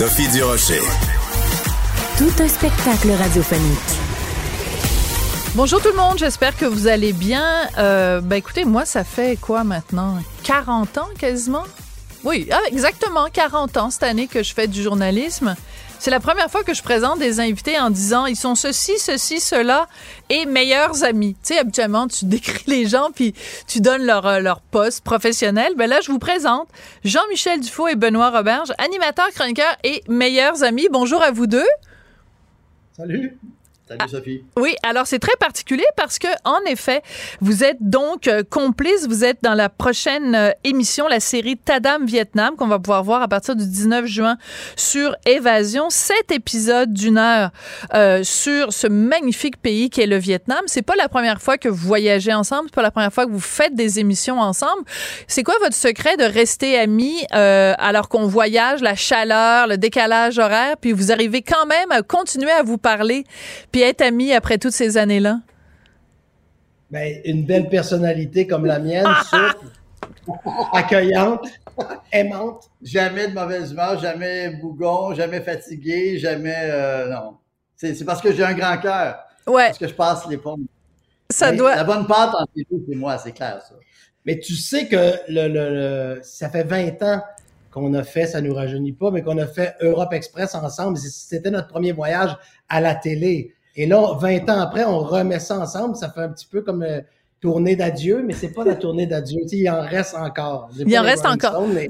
Sophie Durocher. Tout un spectacle radiophonique. Bonjour tout le monde, j'espère que vous allez bien. Euh, ben écoutez, moi, ça fait quoi maintenant? 40 ans quasiment? Oui, ah, exactement 40 ans cette année que je fais du journalisme. C'est la première fois que je présente des invités en disant ils sont ceci, ceci, cela et meilleurs amis. Tu sais, habituellement, tu décris les gens puis tu donnes leur, euh, leur poste professionnel. Ben là, je vous présente Jean-Michel Dufault et Benoît Roberge, animateurs, chroniqueurs et meilleurs amis. Bonjour à vous deux. Salut. Salut Sophie. Oui, alors c'est très particulier parce que en effet, vous êtes donc euh, complice, vous êtes dans la prochaine euh, émission, la série Tadam Vietnam qu'on va pouvoir voir à partir du 19 juin sur Évasion, sept épisodes d'une heure euh, sur ce magnifique pays qui est le Vietnam. C'est pas la première fois que vous voyagez ensemble, c'est pas la première fois que vous faites des émissions ensemble. C'est quoi votre secret de rester amis euh, alors qu'on voyage, la chaleur, le décalage horaire, puis vous arrivez quand même à continuer à vous parler, puis être amis après toutes ces années-là? Ben, une belle personnalité comme la mienne, souple, accueillante, aimante. Jamais de mauvaise humeur, jamais bougon, jamais fatigué, jamais. euh, non. C'est parce que j'ai un grand cœur. Ouais, Parce que je passe les pommes. ça Mais doit. La bonne pâte entre les deux, c'est moi, c'est clair, ça. Mais tu sais que le, le- le- ça fait 20 ans qu'on a fait, ça nous rajeunit pas, mais qu'on a fait Europe Express ensemble. C'était notre premier voyage à la télé. Et là, 20 ans après, on remet ça ensemble. Ça fait un petit peu comme euh, tournée d'adieu, mais c'est pas la tournée d'adieu. Il en reste encore. Il en reste encore. Mais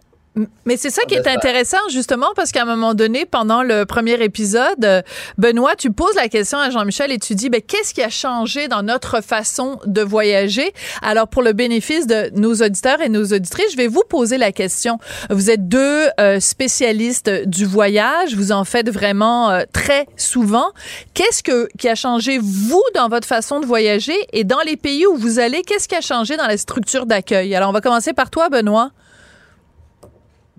Mais c'est ça qui est intéressant, justement, parce qu'à un moment donné, pendant le premier épisode, euh, Benoît, tu poses la question à Jean-Michel et tu dis, ben, qu'est-ce qui a changé dans notre façon de voyager? Alors, pour le bénéfice de nos auditeurs et nos auditrices, je vais vous poser la question. Vous êtes deux euh, spécialistes du voyage, vous en faites vraiment euh, très souvent. Qu'est-ce que, qui a changé, vous, dans votre façon de voyager? Et dans les pays où vous allez, qu'est-ce qui a changé dans la structure d'accueil? Alors, on va commencer par toi, Benoît.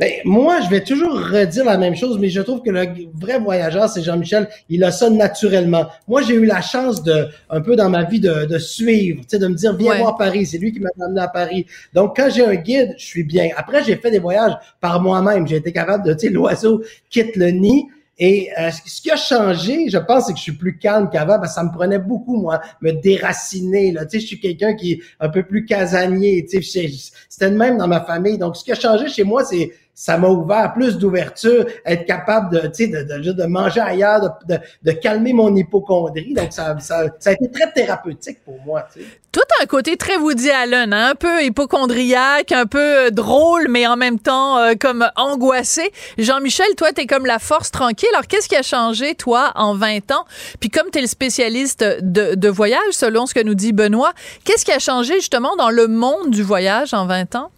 Ben, moi, je vais toujours redire la même chose, mais je trouve que le vrai voyageur, c'est Jean-Michel. Il a ça naturellement. Moi, j'ai eu la chance de, un peu dans ma vie, de, de suivre, tu sais, de me dire, viens Ouais. voir Paris. C'est lui qui m'a amené à Paris. Donc, quand j'ai un guide, je suis bien. Après, j'ai fait des voyages par moi-même. J'ai été capable de, tu sais, l'oiseau quitte le nid. Et euh, ce qui a changé, je pense, c'est que je suis plus calme qu'avant, parce que ça me prenait beaucoup, moi, me déraciner. Là. Tu sais, je suis quelqu'un qui est un peu plus casanier. Tu sais, c'était le même dans ma famille. Donc, ce qui a changé chez moi, c'est ça m'a ouvert plus d'ouverture, être capable de, tu de, de, de manger ailleurs, de, de, calmer mon hypochondrie. Donc, ça, ça, ça a été très thérapeutique pour moi. Tu sais. Toi, t'as un côté très Woody Allen, hein, un peu hypochondriaque, un peu euh, drôle, mais en même temps euh, comme angoissé. Jean-Michel, toi, t'es comme la force tranquille. Alors, qu'est-ce qui a changé, toi, en 20 ans? Puis comme t'es le spécialiste de, de voyage, selon ce que nous dit Benoît, qu'est-ce qui a changé justement dans le monde du voyage en 20 ans?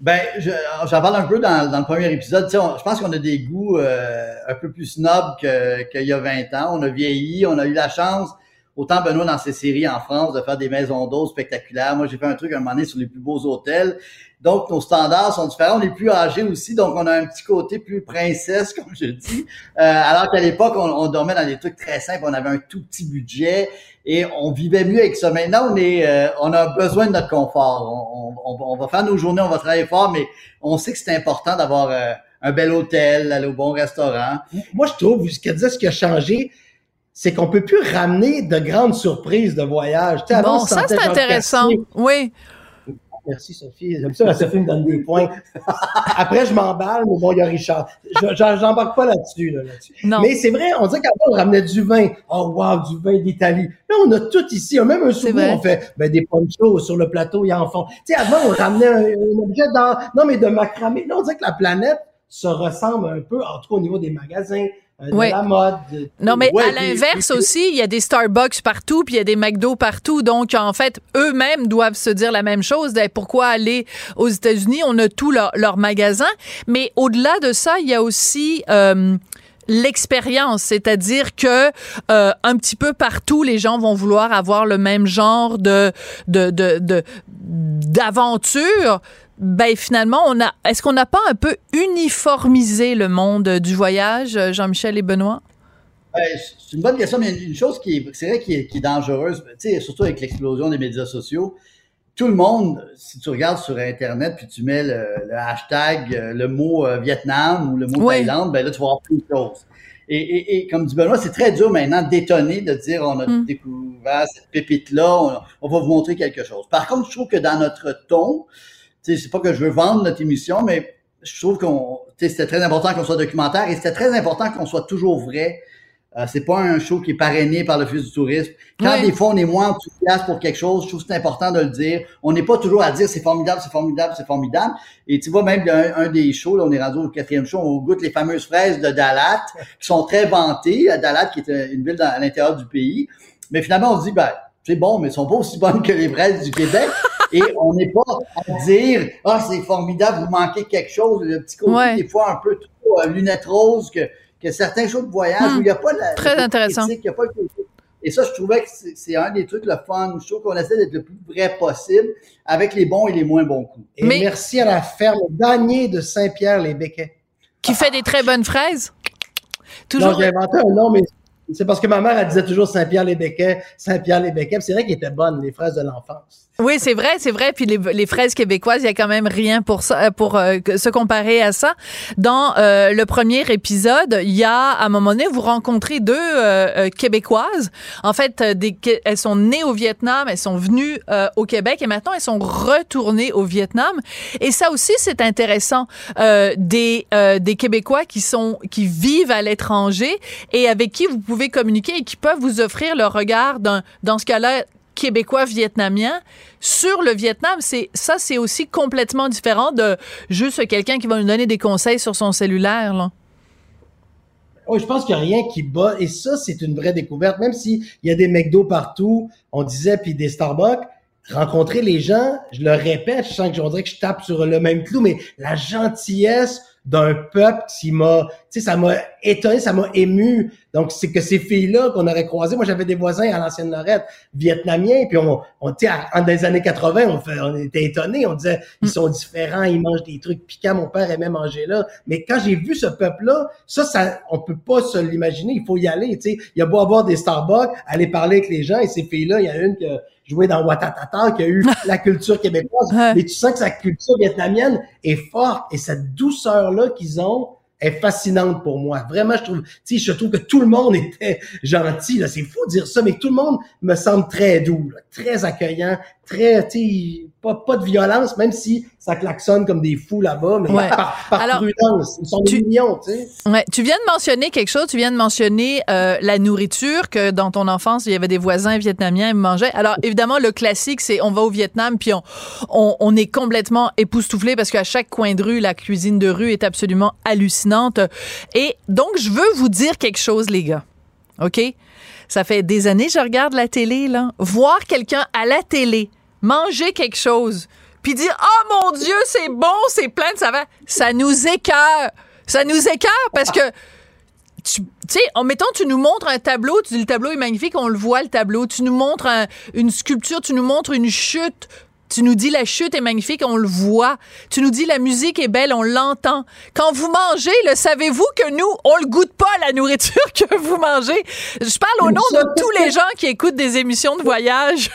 Ben, parle un peu dans, le premier épisode. Je pense qu'on a des goûts euh, un peu plus snobs que- qu'il y a 20 ans. On a vieilli, on a eu la chance, autant Benoît dans ses séries en France, de faire des maisons d'eau spectaculaires. Moi, j'ai fait un truc un moment donné sur les plus beaux hôtels. Donc, nos standards sont différents. On est plus âgés aussi, donc on a un petit côté plus princesse, comme je dis. Euh, alors qu'à l'époque, on, on dormait dans des trucs très simples. On avait un tout petit budget et on vivait mieux avec ça. Maintenant, on est, euh, on a besoin de notre confort. On, on- on- on va faire nos journées, on va travailler fort, mais on sait que c'est important d'avoir euh, un bel hôtel, aller au bon restaurant. Moi, je trouve, ce qu'elle disait, ce qui a changé, c'est qu'on peut plus ramener de grandes surprises de voyage. Tu sais, avant, Bon, ça, c'est intéressant. Oui. Merci Sophie. J'aime ça, la Sophie me donne des points. Après, je m'emballe, mais bon, il y a Richard. J'embarque pas là-dessus. Là. Non. Mais c'est vrai, on dit qu'avant, on ramenait du vin. Oh, wow, du vin d'Italie. Là, on a tout ici. On a même un souvenir. On fait ben, des ponchos sur le plateau, il y en font. Tu sais, avant, on ramenait un, un objet dans, non, mais de macramé. Là, on dirait que la planète se ressemble un peu, en tout cas au niveau des magasins, de Ouais. la mode. de- Non, mais Ouais, à l'inverse aussi, il y a des Starbucks partout, puis il y a des McDo partout. Donc, en fait, eux-mêmes doivent se dire la même chose. Pourquoi aller aux États-Unis? On a tous leurs leurs magasins. Mais au-delà de ça, il y a aussi... euh, l'expérience, c'est-à-dire que euh, un petit peu partout, les gens vont vouloir avoir le même genre de de de de- d'aventure. Ben finalement, on a. Est-ce qu'on n'a pas un peu uniformisé le monde du voyage, Jean-Michel et Benoît? Ben, c'est une bonne question, mais une chose qui est, c'est vrai qui est, qui est dangereuse, sais, surtout avec l'explosion des médias sociaux. Tout le monde, si tu regardes sur Internet puis tu mets le, le hashtag, euh, le mot euh, Vietnam ou le mot. Thaïlande, ben là, tu vas avoir plus de choses. Et, et, et comme dit Benoît, c'est très dur maintenant d'étonner, de dire on a Mm. découvert cette pépite-là, on, on va vous montrer quelque chose. Par contre, je trouve que dans notre ton, c'est pas que je veux vendre notre émission, mais je trouve qu'on, tu sais, c'était très important qu'on soit documentaire et c'était très important qu'on soit toujours vrai. Euh, c'est pas un show qui est parrainé par l'Office du tourisme. Quand des fois on est moins enthousiaste pour quelque chose, je trouve que c'est important de le dire. On n'est pas toujours à dire c'est formidable, c'est formidable, c'est formidable. Et tu vois, même un, un des shows, là, on est rendu au quatrième show, on goûte les fameuses fraises de Dalat, qui sont très vantées. Dalat, qui est une ville dans- à l'intérieur du pays. Mais finalement, on se dit, ben, c'est bon, mais elles sont pas aussi bonnes que les fraises du Québec. Et on n'est pas à dire, ah, c'est formidable, vous manquez quelque chose. Le petit côté, Ouais. des fois, un peu trop euh, lunettes roses que, que certains shows de voyage Hmm. où il n'y a pas la, Très intéressant. critique, il y a pas le Et ça, je trouvais que c'est un des trucs le fun. Je trouve qu'on essaie d'être le plus vrai possible avec les bons et les moins bons coups. Et Mais- merci à la ferme Danier de Saint-Pierre-les-Béquets. Qui fait des très bonnes fraises? Toujours. j'ai inventé un nom, mais c'est parce que ma mère, elle disait toujours Saint-Pierre-les-Béquets, Saint-Pierre-les-Béquets. C'est vrai qu'ils étaient bonnes, les fraises de l'enfance. Oui, c'est vrai, c'est vrai. Puis les, les fraises québécoises, il y a quand même rien pour ça, euh, pour euh, se comparer à ça. Dans euh, le premier épisode, il y a à un moment donné, vous rencontrez deux euh, euh, québécoises. En fait, des, elles sont nées au Vietnam, elles sont venues au Québec et maintenant elles sont retournées au Vietnam. Et ça aussi, c'est intéressant. Des des Québécois qui sont qui vivent à l'étranger et avec qui vous pouvez communiquer et qui peuvent vous offrir le regard d'un dans ce cas-là québécois vietnamien sur le Vietnam, c'est ça c'est aussi complètement différent de juste quelqu'un qui va nous donner des conseils sur son cellulaire là. Oui, je pense qu'il n'y a rien qui bat. Et ça, c'est une vraie découverte. Même s'il y a des McDo partout, on disait, puis des Starbucks, rencontrer les gens, je le répète, je sens que je dirais que je tape sur le même clou, mais la gentillesse d'un peuple qui m'a, tu sais, ça m'a étonné, ça m'a ému. Donc, c'est que ces filles-là qu'on aurait croisées, moi, j'avais des voisins à l'ancienne Lorette, vietnamiens, puis on, on tu sais, en des années 80, on, fait, on était étonnés, on disait, ils sont différents, ils mangent des trucs piquants, mon père aimait manger là. Mais quand j'ai vu ce peuple-là, ça, ça, on peut pas se l'imaginer, il faut y aller, tu sais. Il y a beau avoir des Starbucks, aller parler avec les gens, et ces filles-là, il y a une qui a joué dans Watatata, qui a eu la culture québécoise, mais tu sens que sa culture vietnamienne est forte, et cette douceur-là qu'ils ont, est fascinante pour moi. Vraiment, je trouve, tu sais, je trouve que tout le monde était gentil, là. C'est fou de dire ça, mais tout le monde me semble très doux, là, très accueillant, très, tu pas, pas de violence, même si ça klaxonne comme des fous là-bas, mais Ouais. par, par Alors, prudence. Ils sont tu- millions, tu sais. Ouais, tu viens de mentionner quelque chose, tu viens de mentionner euh, la nourriture que dans ton enfance, il y avait des voisins vietnamiens qui mangeaient. Alors évidemment le classique c'est on va au Vietnam puis on on, on est complètement époustouflé parce qu'à chaque coin de rue, la cuisine de rue est absolument hallucinante. Et donc je veux vous dire quelque chose les gars. OK? Ça fait des années que je regarde la télé là, voir quelqu'un à la télé manger quelque chose puis dire oh mon dieu, c'est bon, c'est plein de saveur, ça nous écœure. Ça nous écœure parce que tu sais, en mettant, tu nous montres un tableau, tu dis le tableau est magnifique, on le voit le tableau. Tu nous montres un- une sculpture, tu nous montres une chute. Tu nous dis la chute est magnifique, on le voit. Tu nous dis la musique est belle, on l'entend. Quand vous mangez, le savez-vous que nous, on le goûte pas la nourriture que vous mangez? Je parle au nom de tous les gens qui écoutent des émissions de voyage.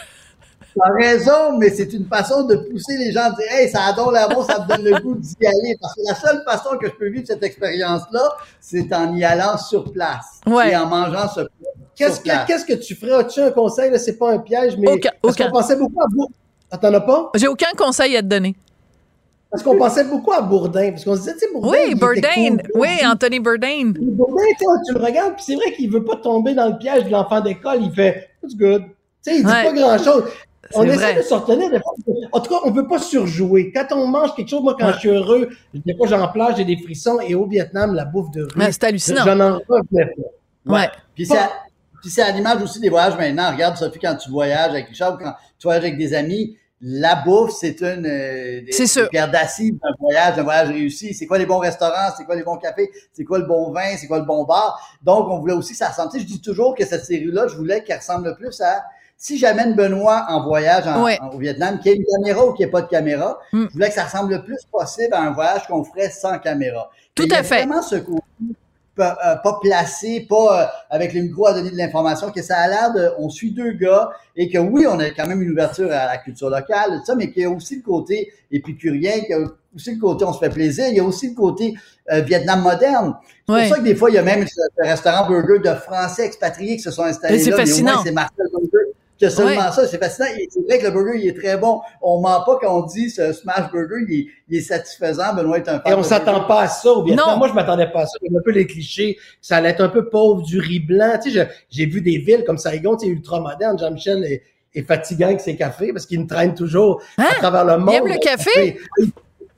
T'as raison, mais c'est une façon de pousser les gens à dire Hey, ça a donc l'air bon, ça me donne le goût d'y aller. Parce que la seule façon que je peux vivre cette expérience-là, c'est en y allant sur place. Ouais. Et en mangeant ce plat. Qu'est-ce que, qu'est-ce que tu ferais? As-tu un conseil? Là, c'est pas un piège, mais. Aucun- parce aucun. qu'on pensait beaucoup à Bourdin. Ah, t'en as pas? J'ai aucun conseil à te donner. Parce qu'on pensait beaucoup à Bourdin. Parce qu'on se disait, tu sais, Bourdin. Oui, cool. Oui, Anthony Bourdain. Mais Bourdin, tu tu le regardes, puis c'est vrai qu'il veut pas tomber dans le piège de l'enfant d'école. Il fait, it's good. Tu sais, il dit Ouais. pas grand-chose. On essaie vrai. de se retenir. des fois. En tout cas, on peut pas surjouer. Quand on mange quelque chose, moi, quand Ouais. je suis heureux, des fois, j'en plage, j'ai des frissons. Et au Vietnam, la bouffe de rue, c'est hallucinant. j'en en revenais pas. Ouais. Puis c'est à, puis c'est à l'image aussi des voyages maintenant. Regarde, Sophie, quand tu voyages avec Richard ou quand tu voyages avec des amis, la bouffe, c'est une euh, des pierres d'acier d'un voyage, d'un voyage réussi. C'est quoi les bons restaurants, c'est quoi les bons cafés, c'est quoi le bon vin, c'est quoi le bon bar? Donc, on voulait aussi que ça ressemble. Tu sais, je dis toujours que cette série-là, je voulais qu'elle ressemble le plus à si j'amène Benoît en voyage en- Ouais. en- au Vietnam, qu'il y ait une caméra ou qu'il n'y ait pas de caméra, Mm. je voulais que ça ressemble le plus possible à un voyage qu'on ferait sans caméra. Tout Et il y a à fait. Vraiment ce côté pas, euh, pas placé, pas euh, avec le micro à donner de l'information, que ça a l'air de, on suit deux gars et que oui, on a quand même une ouverture à la culture locale, tout ça, mais qu'il y a aussi le côté épicurien, qu'il y a aussi le côté on se fait plaisir, il y a aussi le côté euh, Vietnam moderne. C'est pour ça que des fois, il y a même ce, ce restaurant burger de Français expatriés qui se sont installés c'est là, mais au fascinant. moins c'est Marcel Burger. Que seulement Ouais. ça, c'est fascinant. C'est vrai que le burger, il est très bon. On ment pas quand on dit ce smash burger, il est, il est satisfaisant. Benoît est un fan Et on s'attend pas à ça au Vietnam. Non. Moi, je m'attendais pas à ça. J'aime un peu les clichés. Ça allait être un peu pauvre, du riz blanc. Tu sais, j'ai vu des villes comme Saigon, tu sais, ultra moderne. Jean-Michel est, est fatigant avec ses cafés parce qu'il me traîne toujours Hein? à travers le monde. aime le café?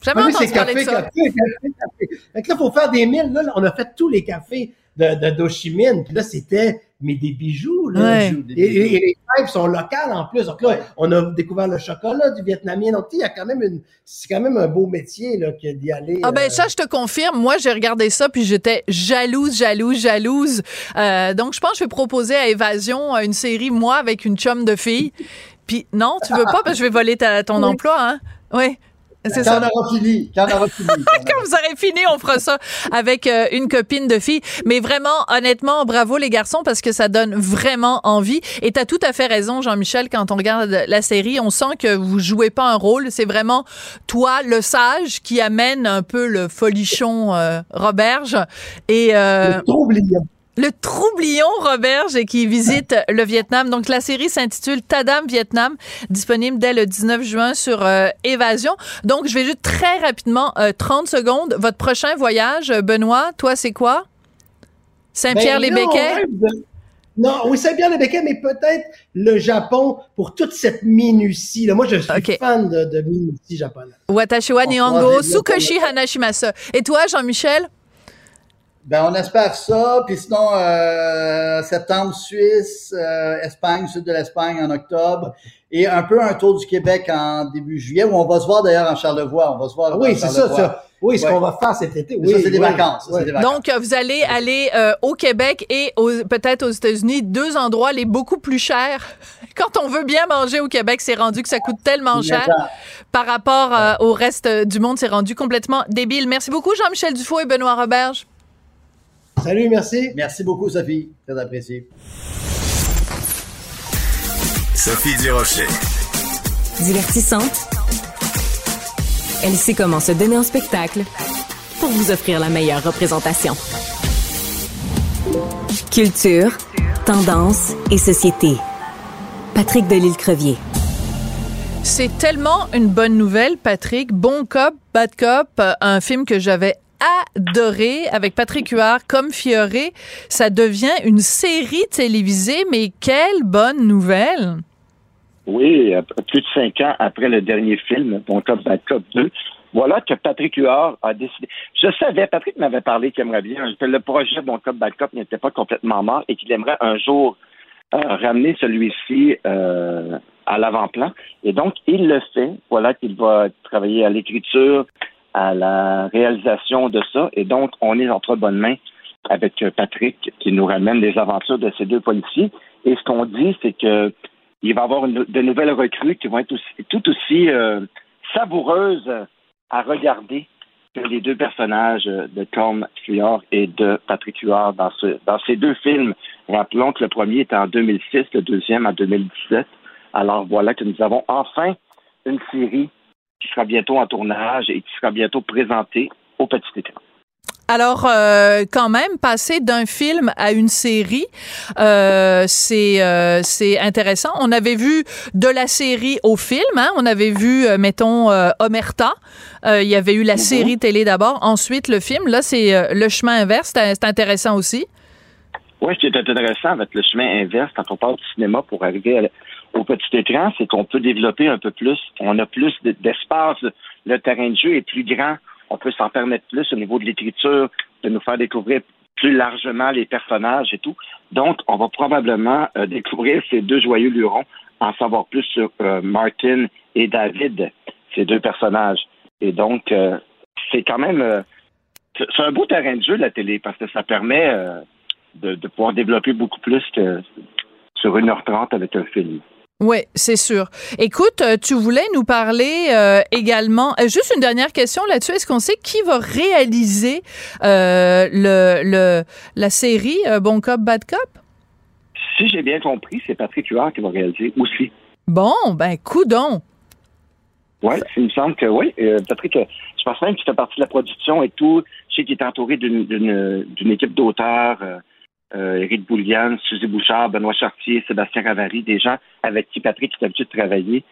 Jamais entendu parler café, de ça. café, café, café. Fait que là, faut faire des milles. Là, on a fait tous les cafés de, de d'Ho Chi Minh. Puis là, c'était, mais des bijoux, là. Ouais. Des bijoux, des Et, bijoux. et- et les fèves sont locales en plus. Donc là, on a découvert le chocolat du vietnamien. Donc, tu sais, il y a quand même une, c'est quand même un beau métier, là, que d'y aller. Ah ben euh, ça, je te confirme. Moi, j'ai regardé ça puis j'étais jalouse, jalouse, jalouse. Euh, donc, je pense que je vais proposer à Évasion euh, une série moi avec une chum de fille. Puis non, tu veux pas parce que je vais voler ta- ton emploi, hein Oui. C'est Quand ça. on aura fini, quand on aura fini. quand vous aurez fini, on fera ça avec euh, une copine de fille. Mais vraiment, honnêtement, bravo les garçons parce que ça donne vraiment envie. Et tu as tout à fait raison, Jean-Michel, quand on regarde la série, on sent que vous jouez pas un rôle. C'est vraiment toi, le sage, qui amène un peu le folichon euh, Roberge. Et euh, le troublion. Le troublion Roberge qui visite le Vietnam. Donc, la série s'intitule Tadam Vietnam, disponible dès le 19 juin sur euh, Évasion. Donc, je vais juste très rapidement, euh, 30 secondes. Votre prochain voyage, Benoît, toi, c'est quoi? Ben, Saint-Pierre-les-Béquets? de- Non, oui, Saint-Pierre-les-Béquets, mais peut-être le Japon pour toute cette minutie. Là. Moi, je suis fan de, de minutie japonaise. Watashiwa On Nihongo, Sukoshi Hanashimasa. Et toi, Jean-Michel? Ben, on espère ça. Puis sinon, euh, septembre, Suisse, euh, Espagne, sud de l'Espagne en octobre. Et un peu un tour du Québec en début juillet, où on va se voir d'ailleurs en Charlevoix. On va se voir Ah oui, en c'est ça, ça. Oui, ce Ouais. qu'on va faire cet été. Oui, ça, c'est des oui, vacances. ça, oui. c'est des vacances. Donc, euh, vous allez aller euh, au Québec et aux- peut-être aux États-Unis, deux endroits les beaucoup plus chers. Quand on veut bien manger au Québec, c'est rendu que ça coûte tellement cher. Par rapport euh, au reste du monde, c'est rendu complètement débile. Merci beaucoup, Jean-Michel Dufault et Benoît Roberge. Salut, merci. Merci beaucoup, Sophie. Très apprécié. Sophie Durocher. Divertissante. Elle sait comment se donner en spectacle pour vous offrir la meilleure représentation. Culture, tendance et société. Patrick Delisle-Crevier. C'est tellement une bonne nouvelle, Patrick. Bon cop, bad cop, euh, un film que j'avais adoré avec Patrick Huard comme Fioré. Ça devient une série télévisée, mais quelle bonne nouvelle! Oui, plus de cinq ans après le dernier film, Bon Cop, Bad Cop 2, voilà que Patrick Huard a décidé. Je savais, Patrick m'avait parlé qu'il aimerait bien, que le projet Bon Cop, Bad Cop n'était pas complètement mort et qu'il aimerait un jour euh, ramener celui-ci euh, à l'avant-plan. Et donc, il le fait. Voilà qu'il va travailler à l'écriture, à la réalisation de ça. Et donc, on est entre bonnes mains avec euh, Patrick qui nous ramène les aventures de ces deux policiers. Et ce qu'on dit, c'est que il va y avoir de nouvelles recrues qui vont être aussi- tout aussi euh, savoureuses à regarder que les deux personnages de Tom Fliard et de Patrick Huard dans, ce, dans ces deux films. Rappelons que le premier est en 2006, le deuxième en 2017. Alors voilà que nous avons enfin une série qui sera bientôt en tournage et qui sera bientôt présentée au petit écran. Alors, euh, quand même, passer d'un film à une série, euh, c'est euh, c'est intéressant. On avait vu de la série au film, hein? on avait vu, mettons, Omerta. Il y avait eu la série télé d'abord, ensuite le film. Là, c'est le chemin inverse. C'est c'est intéressant aussi. Oui, ce qui est intéressant avec le chemin inverse quand on parle du cinéma pour arriver à- au petit écran, c'est qu'on peut développer un peu plus. On a plus d'espace. Le terrain de jeu est plus grand. On peut s'en permettre plus au niveau de l'écriture, de nous faire découvrir plus largement les personnages et tout. Donc, on va probablement euh, découvrir ces deux joyeux lurons, en savoir plus sur euh, Martin et David, ces deux personnages. Et donc, euh, c'est quand même... c'est un beau terrain de jeu, la télé, parce que ça permet de, pouvoir développer beaucoup plus que sur 1h30 avec un film. Oui, c'est sûr. Écoute, euh, tu voulais nous parler euh, également, euh, juste une dernière question là-dessus, est-ce qu'on sait qui va réaliser le, le, la série Bon Cop, Bad Cop? Si j'ai bien compris, c'est Patrick Huard qui va réaliser aussi. Bon, ben, coudon. Oui, il me semble que oui. Patrick, je pense même qu'il fait partie de la production et tout. Je sais qu'il est entouré d'une équipe d'auteurs euh, Éric Bouliane, Suzy Bouchard, Benoît Chartier, Sébastien Ravary, des gens avec qui Patrick est habitué de travailler.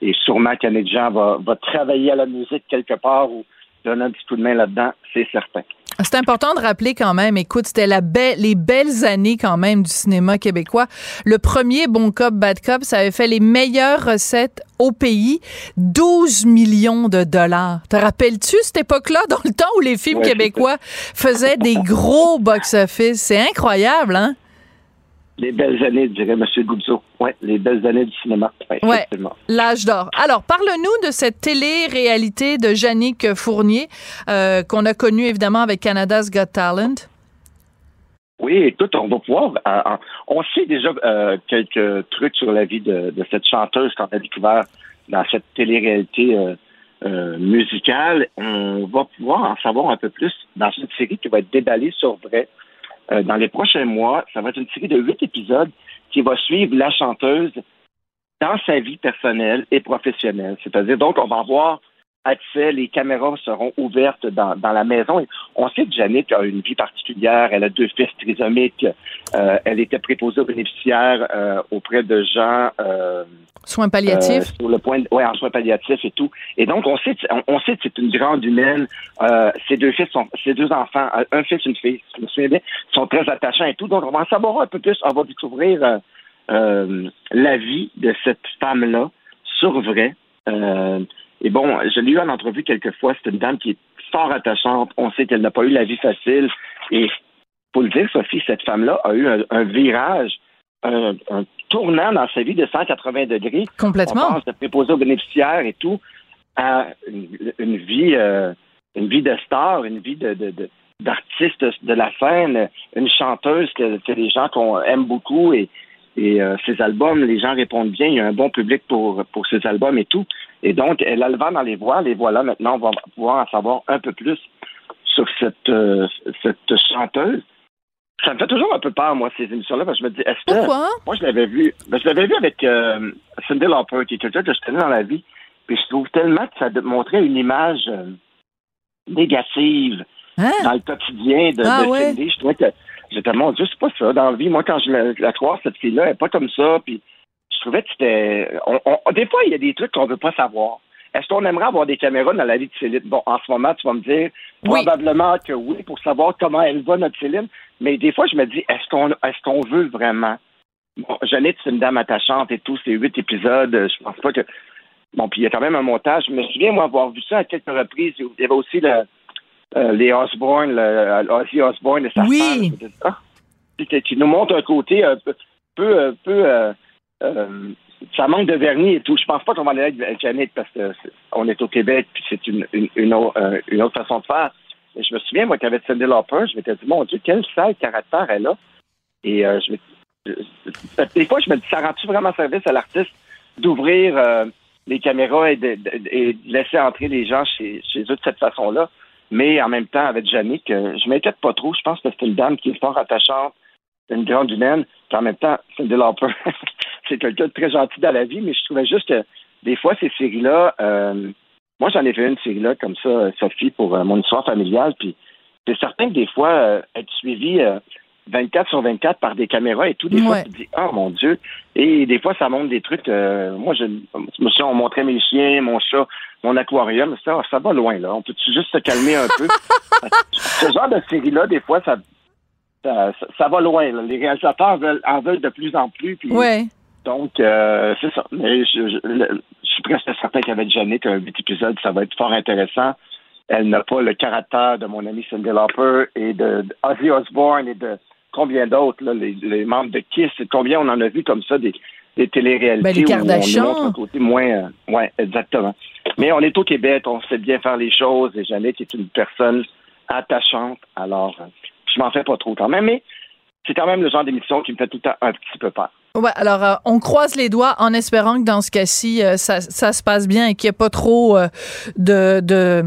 Et sûrement qu'Annick Jean va, va travailler à la musique quelque part ou donner un petit coup de main là-dedans, c'est certain. C'est important de rappeler quand même, écoute, c'était la belle, les belles années quand même du cinéma québécois. Le premier Bon Cop, Bad Cop, ça avait fait les meilleures recettes au pays, 12 millions de dollars. Te rappelles-tu cette époque-là, dans le temps où les films québécois faisaient des gros box-office? C'est incroyable, hein? Les belles années, dirait M. Goudzo. Oui, les belles années du cinéma. Ouais, l'âge d'or. Alors, parle-nous de cette télé-réalité de Jannick Fournier, euh, qu'on a connue évidemment avec Canada's Got Talent. Oui, écoute, on va pouvoir. Euh, on sait déjà euh, quelques trucs sur la vie de, cette chanteuse qu'on a découvert dans cette télé-réalité musicale. On va pouvoir en savoir un peu plus dans une série qui va être déballée sur vrai euh, dans les prochains mois. Ça va être une série de huit épisodes qui va suivre la chanteuse dans sa vie personnelle et professionnelle. C'est-à-dire, donc, on va voir accès, les caméras seront ouvertes dans, dans la maison. on sait que Janet a une vie particulière, elle a deux fils trisomiques, euh, elle était préposée aux bénéficiaires euh, auprès de gens... Euh, soins palliatifs? Euh, sur le point de, ouais, en soins palliatifs et tout. Et donc, on sait, on, sait que c'est une grande humaine. ses deux fils sont, ses deux enfants, un fils, une fille, je me souviens bien, sont très attachants et tout. Donc, on va en savoir un peu plus. On va découvrir la vie de cette femme-là sur vrai. Et bon, je l'ai eu en entrevue quelques fois. C'est une dame qui est fort attachante. On sait qu'elle n'a pas eu la vie facile. Et pour le dire, Sophie, cette femme-là a eu un, virage, un, tournant dans sa vie de 180 degrés. Complètement. On pense de préposer aux bénéficiaires et tout à une, vie, euh, une vie de star, une vie de, d'artiste de la scène, une chanteuse que, que les gens qu'on aime beaucoup et, et euh, ses albums, les gens répondent bien. Il y a un bon public pour, pour ses albums et tout. Et donc, elle a le vent dans les voix. Les voilà, maintenant, on va pouvoir en savoir un peu plus sur cette, euh, cette chanteuse. Ça me fait toujours un peu peur, moi, ces émissions-là, parce que je me dis, est-ce que. Pourquoi? Moi, je l'avais vu. Ben, je l'avais vu avec euh, Cindy Lauper, qui est quelqu'un que je connais dans la vie. Puis je trouve tellement que ça montrait une image négative hein? dans le quotidien de, ah, Cindy. Je trouvais que J'étais, mon Dieu, c'est pas ça dans la vie. Moi, quand je la, la croise, cette fille-là, elle n'est pas comme ça. Puis je trouvais que c'était. des fois, il y a des trucs qu'on veut pas savoir. Est-ce qu'on aimerait avoir des caméras dans la vie de Céline? Bon, en ce moment, tu vas me dire probablement que oui, pour savoir comment elle va, notre Céline. Mais des fois, je me dis, est-ce qu'on est-ce qu'on veut vraiment? Bon, Jeannette, c'est une dame attachante et tout, ces huit épisodes, je pense pas que. Bon, puis il y a quand même un montage. Je me souviens, moi, avoir vu ça à quelques reprises. Il y avait aussi le, euh, les Osborne, le, Ozzy Osbourne et sa oui. femme. Qui, nous montre un côté un peu, peu, peu euh, euh, ça manque de vernis et tout. Je pense pas qu'on va aller avec Janet parce qu'on est au Québec puis c'est une, une, une, autre façon de faire. Mais je me souviens, moi, qu'avec Cindy Lauper, je m'étais dit, mon Dieu, quel sale caractère elle a. Et je des fois, je me dis, ça rend-tu vraiment service à l'artiste d'ouvrir les caméras et de, laisser entrer les gens chez, chez eux de cette façon-là? Mais en même temps, avec Jannick, euh, je m'inquiète pas trop. Je pense que c'est une dame qui est fort attachante, une grande humaine. Puis en même temps, c'est c'est quelqu'un de très gentil dans la vie, mais je trouvais juste que des fois, ces séries-là, euh, moi, j'en ai fait une série-là comme ça, Sophie, pour euh, mon histoire familiale. Puis c'est certain que des fois, être suivi 24 sur 24 par des caméras et tout. Des fois, tu te dis, oh mon Dieu. Et des fois, ça montre des trucs. Euh, moi, je, me suis on montrait mes chiens, mon chat, mon aquarium. Ça, ça va loin, là. On peut juste se calmer un peu? Ce genre de série-là, des fois, ça, ça, va loin. Les réalisateurs veulent, en veulent de plus en plus. Puis ouais. Donc, euh, c'est ça. Mais je, je, je suis presque certain qu'avec Jannick, un huit épisode, ça va être fort intéressant. Elle n'a pas le caractère de mon ami Cindy Lauper et de, de Ozzy Osbourne et de combien d'autres, les, les membres de Kiss, combien on en a vu comme ça des, des téléréalités Ben, les où on un côté moins... euh, ouais, exactement. Mais on est au Québec, on sait bien faire les choses, et Jannick est une personne attachante, alors euh, je m'en fais pas trop quand même, mais c'est quand même le genre d'émission qui me fait tout le temps un petit peu peur. Ouais, alors euh, on croise les doigts en espérant que dans ce cas-ci, euh, ça, ça se passe bien et qu'il n'y ait pas trop euh, de, de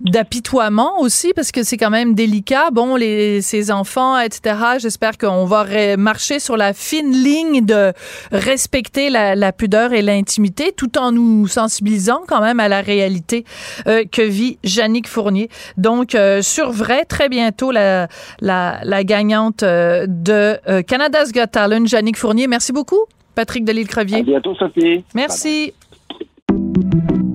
d'apitoiement aussi parce que c'est quand même délicat. Bon les ces enfants etc j'espère qu'on va marcher sur la fine ligne de respecter la, la pudeur et l'intimité tout en nous sensibilisant quand même à la réalité euh, que vit Jannick Fournier. Donc euh, sur vrai très bientôt la la, la gagnante euh, de euh, Canada's Got Talent Jannick Fournier. Merci beaucoup Patrick À Delisle-Crevier bientôt, Sophie. merci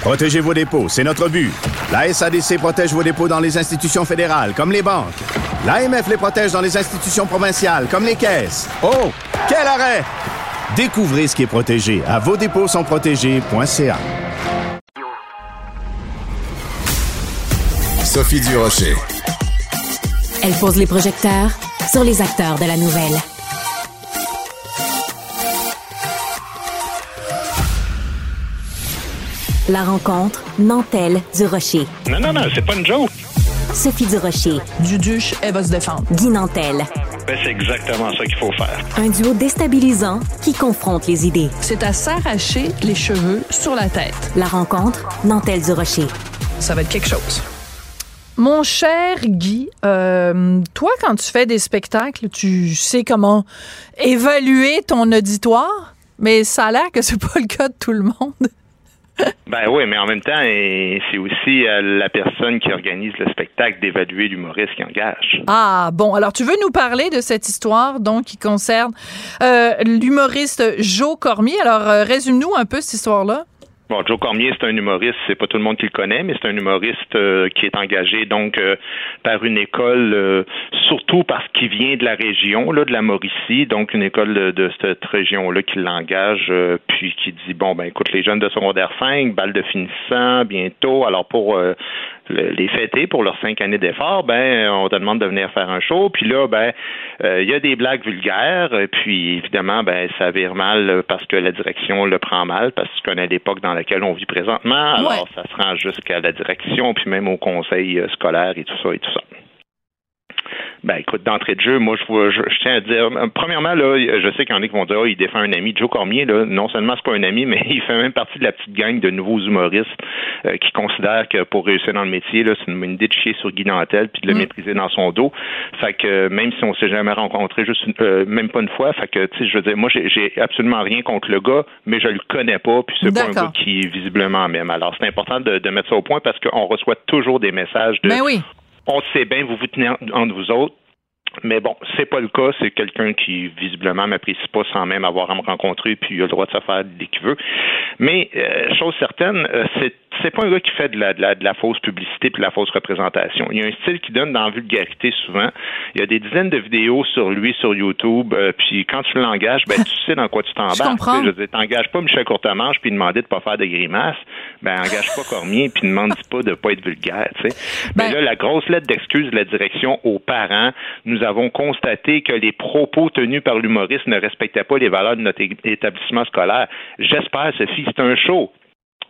Protégez vos dépôts, c'est notre but. La SADC protège vos dépôts dans les institutions fédérales, comme les banques. L'AMF les protège dans les institutions provinciales, comme les caisses. Oh, quel arrêt! Découvrez ce qui est protégé à vos dépôts sont protégés.ca. Sophie Durocher. Elle pose les projecteurs sur les acteurs de la nouvelle. La rencontre Nantel du Rocher. Non, non, non, c'est pas une joke. Sophie du Rocher, Duduche elle va se défendre Guy Nantel. Ben, c'est exactement ça qu'il faut faire. Un duo déstabilisant qui confronte les idées. c'est à s'arracher les cheveux sur la tête La rencontre Nantel du Rocher. ça va être quelque chose. Mon cher Guy, euh, toi, quand tu fais des spectacles, tu sais comment évaluer ton auditoire, mais ça a l'air que c'est pas le cas de tout le monde. Ben oui, mais en même temps, c'est aussi à la personne qui organise le spectacle d'évaluer l'humoriste qui engage. Ah, bon, alors tu veux nous parler de cette histoire, donc, qui concerne euh, l'humoriste Joe Cormier? Alors, euh, résume-nous un peu cette histoire-là. Bon, Joe Cormier, c'est un humoriste, c'est pas tout le monde qui le connaît, mais c'est un humoriste euh, qui est engagé donc euh, par une école, euh, surtout parce qu'il vient de la région, là, de la Mauricie, donc une école de, de cette région-là qui l'engage, euh, puis qui dit bon ben écoute, les jeunes de secondaire 5, balle de finissant bientôt, alors pour euh, les fêter pour leurs cinq années d'effort, ben on te demande de venir faire un show, puis là ben euh, il y a des blagues vulgaires, et puis évidemment ben ça vire mal euh, parce que la direction le prend mal parce que tu connais l'époque dans laquelle on vit présentement, alors Ouais. ça se rend jusqu'à la direction puis même au conseil euh, scolaire et tout ça et tout ça. Ben écoute, d'entrée de jeu, moi je, je, je tiens à dire, euh, premièrement, là, je sais qu'il y en a qui vont dire oh, il défend un ami. Joe Cormier, là, non seulement c'est pas un ami, mais il fait même partie de la petite gang de nouveaux humoristes euh, qui considèrent que pour réussir dans le métier, là, c'est une, une idée de chier sur Guy Nantel puis de le Mm. mépriser dans son dos. Fait que euh, même si on s'est jamais rencontré juste une- euh, même pas une fois, fait que tu sais, je veux dire, moi j'ai absolument rien contre le gars, mais je le connais pas, puis c'est pas un gars qui visiblement m'aime. Alors c'est important de, de mettre ça au point parce qu'on reçoit toujours des messages de Ben oui. On sait bien, vous vous tenez en- entre vous autres. Mais bon, c'est pas le cas. C'est quelqu'un qui visiblement m'apprécie pas sans même avoir à me rencontrer, puis il a le droit de se faire dès qu'il veut. Mais euh, chose certaine, euh, c'est c'est pas un gars qui fait de la, de la, de la fausse publicité puis de la fausse représentation. Il y a un style qui donne dans la vulgarité souvent. Il y a des dizaines de vidéos sur lui sur YouTube. euh, puis quand tu l'engages, ben tu sais dans quoi tu t'embarques. comprends. Tu sais, Je t'engages pas Michel Courtemanche puis demander de pas faire de grimaces. Ben engage pas Cormier puis demande pas de pas être vulgaire. Tu sais. Ben- Mais là, la grosse lettre d'excuse de la direction aux parents, nous avons constaté que les propos tenus par l'humoriste ne respectaient pas les valeurs de notre établissement scolaire. J'espère, Sophie, c'est un show.